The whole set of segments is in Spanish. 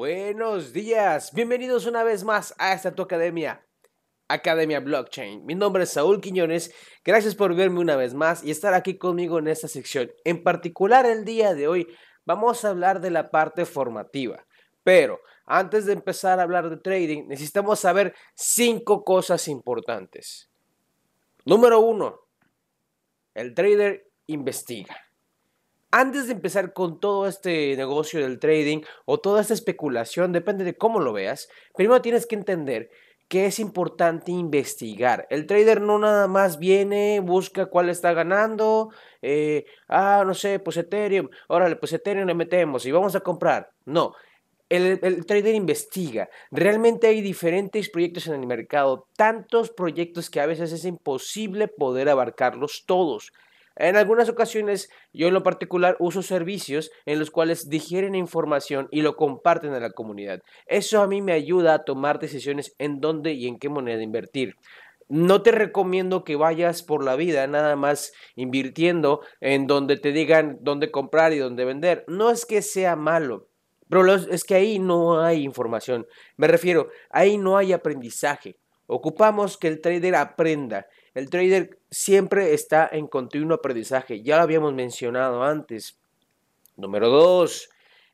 Buenos días, bienvenidos una vez más a esta tu academia, Academia Blockchain. Mi nombre es Saúl Quiñones, gracias por verme una vez más y estar aquí conmigo en esta sección. En particular el día de hoy vamos a hablar de la parte formativa, pero antes de empezar a hablar de trading necesitamos saber cinco cosas importantes. Número uno, el trader investiga antes de empezar con todo este negocio del trading o toda esta especulación, depende de cómo lo veas, primero tienes que entender que es importante investigar. El trader no nada más viene, busca cuál está ganando, eh, ah, no sé, pues Ethereum, órale, pues Ethereum le metemos y vamos a comprar. No, el, el, trader investiga. Realmente hay diferentes proyectos en el mercado, tantos proyectos que a veces es imposible poder abarcarlos todos. En algunas ocasiones, yo en lo particular uso servicios en los cuales digieren información y lo comparten a la comunidad. Eso a mí me ayuda a tomar decisiones en dónde y en qué moneda invertir. No te recomiendo que vayas por la vida nada más invirtiendo en donde te digan dónde comprar y dónde vender. No es que sea malo, pero es que ahí no hay información. Me refiero, ahí no hay aprendizaje. Ocupamos que el trader aprenda el trader siempre está en continuo aprendizaje, ya lo habíamos mencionado antes. Número dos,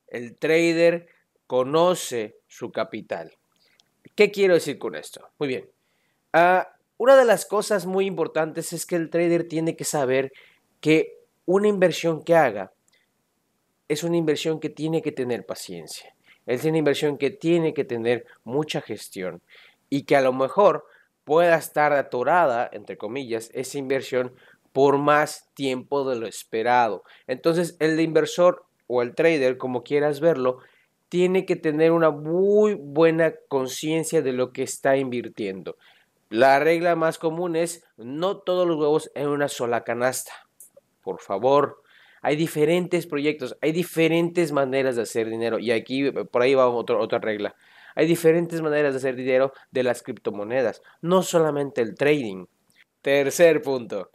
el trader conoce su capital. ¿Qué quiero decir con esto? Muy bien. Ah, una de las cosas muy importantes es que el trader tiene que saber que una inversión que haga es una inversión que tiene que tener paciencia. Es una inversión que tiene que tener mucha gestión y que a lo mejor pueda estar atorada, entre comillas, esa inversión por más tiempo de lo esperado. Entonces, el inversor o el trader, como quieras verlo, tiene que tener una muy buena conciencia de lo que está invirtiendo. La regla más común es no todos los huevos en una sola canasta. Por favor, hay diferentes proyectos, hay diferentes maneras de hacer dinero y aquí por ahí va otra regla. Hay diferentes maneras de hacer dinero de las criptomonedas, no solamente el trading. Tercer punto.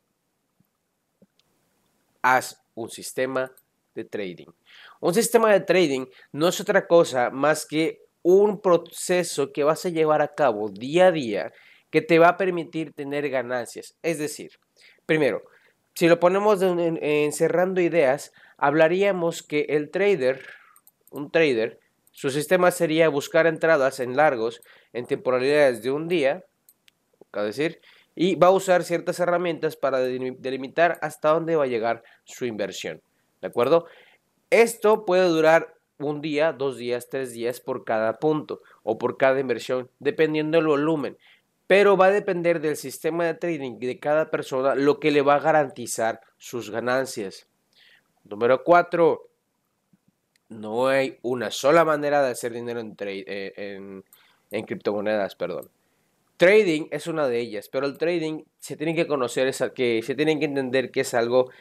Haz un sistema de trading. Un sistema de trading no es otra cosa más que un proceso que vas a llevar a cabo día a día que te va a permitir tener ganancias. Es decir, primero, si lo ponemos encerrando ideas, hablaríamos que el trader, un trader, su sistema sería buscar entradas en largos en temporalidades de un día, decir, y va a usar ciertas herramientas para delimitar hasta dónde va a llegar su inversión. ¿De acuerdo? Esto puede durar un día, dos días, tres días por cada punto o por cada inversión, dependiendo del volumen. Pero va a depender del sistema de trading de cada persona lo que le va a garantizar sus ganancias. Número cuatro, no hay una sola manera de hacer dinero en, eh, en, criptomonedas, perdón. Trading es una de ellas, pero el trading se tiene que conocer, que se tiene que entender que es algo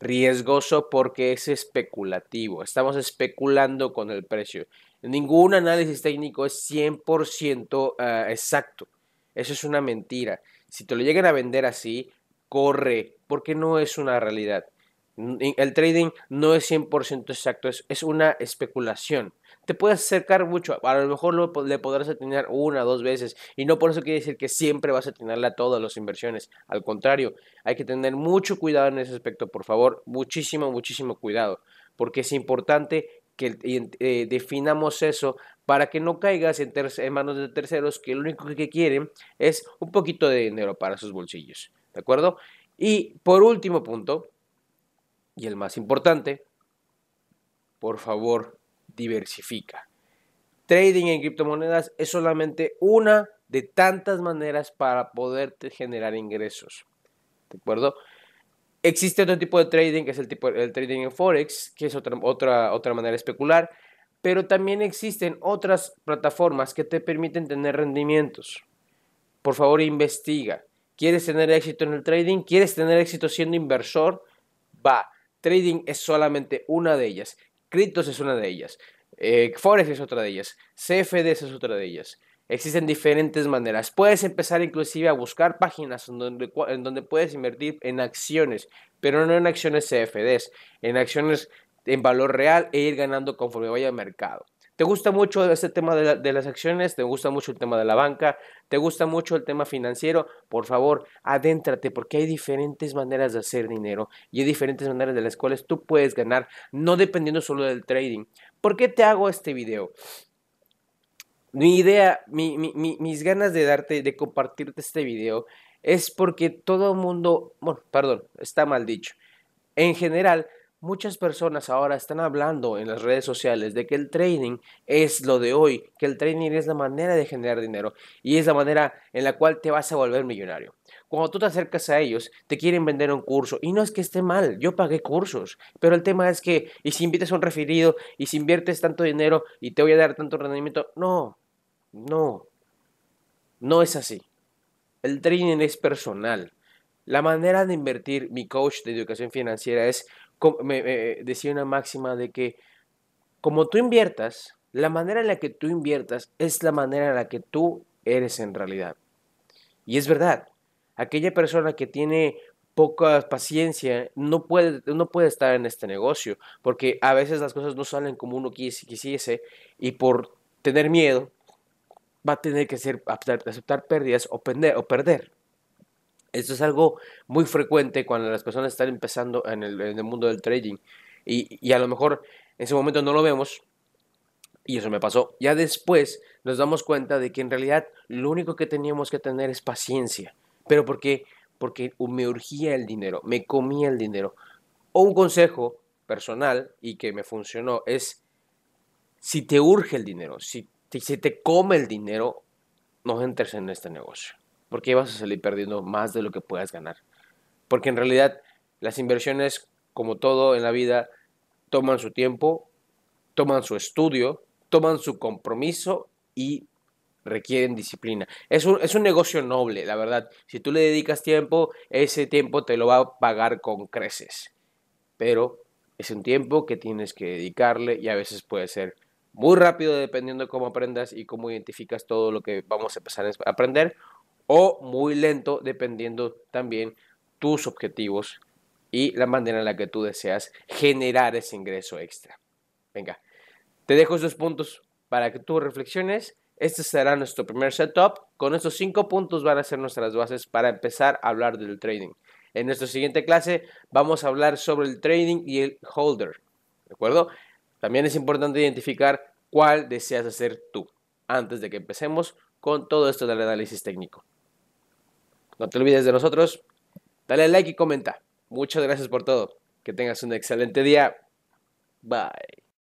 riesgoso porque es especulativo. Estamos especulando con el precio. Ningún análisis técnico es 100% ah, exacto. Eso es una mentira. Si te lo llegan a vender así, corre, porque no es una realidad. El trading no es 100% exacto, es, una especulación. Te puedes acercar mucho, a lo mejor le podrás atinar una o dos veces y no por eso quiere decir que siempre vas a atinarle a todas las inversiones. Al contrario, hay que tener mucho cuidado en ese aspecto, por favor, muchísimo, muchísimo cuidado, porque es importante que eh, definamos eso para que no caigas en, en, manos de terceros que lo único que quieren es un poquito de dinero para sus bolsillos. ¿De acuerdo? Y por último punto, y el más importante, por favor, diversifica. Trading en criptomonedas es solamente una de tantas maneras para poder generar ingresos. ¿De acuerdo? Existe otro tipo de trading, que es el tipo el trading en Forex, que es otra, otra, otra manera de especular, pero también existen otras plataformas que te permiten tener rendimientos. Por favor, investiga. ¿Quieres tener éxito en el trading? ¿Quieres tener éxito siendo inversor? Va, Trading es solamente una de ellas. Criptos es una de ellas. Eh, Forex es otra de ellas. CFDs es otra de ellas. Existen diferentes maneras. Puedes empezar inclusive a buscar páginas en donde, en donde puedes invertir en acciones, pero no en acciones CFDs, en acciones en valor real e ir ganando conforme vaya al mercado. ¿Te gusta mucho este tema de, las acciones? ¿Te gusta mucho el tema de la banca? ¿Te gusta mucho el tema financiero? Por favor, adéntrate porque hay diferentes maneras de hacer dinero y hay diferentes maneras de las cuales tú puedes ganar, no dependiendo solo del trading. ¿Por qué te hago este video? Mi idea, mis ganas de darte, de compartirte este video es porque todo el mundo, bueno, perdón, está mal dicho. En general, Muchas personas ahora están hablando en las redes sociales de que el trading es lo de hoy, que el trading es la manera de generar dinero y es la manera en la cual te vas a volver millonario. Cuando tú te acercas a ellos, te quieren vender un curso y no es que esté mal, yo pagué cursos, pero el tema es que, y si invitas a un referido y si inviertes tanto dinero y te voy a dar tanto rendimiento, no, no, no es así. El trading es personal. La manera de invertir, mi coach de educación financiera es me, decía una máxima de que como tú inviertas, la manera en la que tú inviertas es la manera en la que tú eres en realidad. Y es verdad, aquella persona que tiene poca paciencia no puede, no puede estar en este negocio, porque a veces las cosas no salen como uno quisiese y por tener miedo va a tener que ser, aceptar, pérdidas o, o perder. Esto es algo muy frecuente cuando las personas están empezando en el, mundo del trading y, a lo mejor en ese momento no lo vemos y eso me pasó. Ya después nos damos cuenta de que en realidad lo único que teníamos que tener es paciencia. ¿Pero por qué? Porque me urgía el dinero, me comía el dinero. O un consejo personal y que me funcionó es, si te urge el dinero, si si te come el dinero, no entres en este negocio porque vas a salir perdiendo más de lo que puedas ganar. Porque en realidad las inversiones, como todo en la vida, toman su tiempo, toman su estudio, toman su compromiso y requieren disciplina. Es un, es un negocio noble, la verdad. Si tú le dedicas tiempo, ese tiempo te lo va a pagar con creces. Pero es un tiempo que tienes que dedicarle y a veces puede ser muy rápido dependiendo de cómo aprendas y cómo identificas todo lo que vamos a empezar a aprender o muy lento dependiendo también tus objetivos y la manera en la que tú deseas generar ese ingreso extra. Venga, te dejo esos puntos para que tú reflexiones. Este será nuestro primer setup. Con estos cinco puntos van a ser nuestras bases para empezar a hablar del trading. En nuestra siguiente clase vamos a hablar sobre el trading y el holder. ¿De acuerdo? También es importante identificar cuál deseas hacer tú antes de que empecemos con todo esto del análisis técnico. No te olvides de nosotros. Dale like y comenta. Muchas gracias por todo. Que tengas un excelente día. Bye.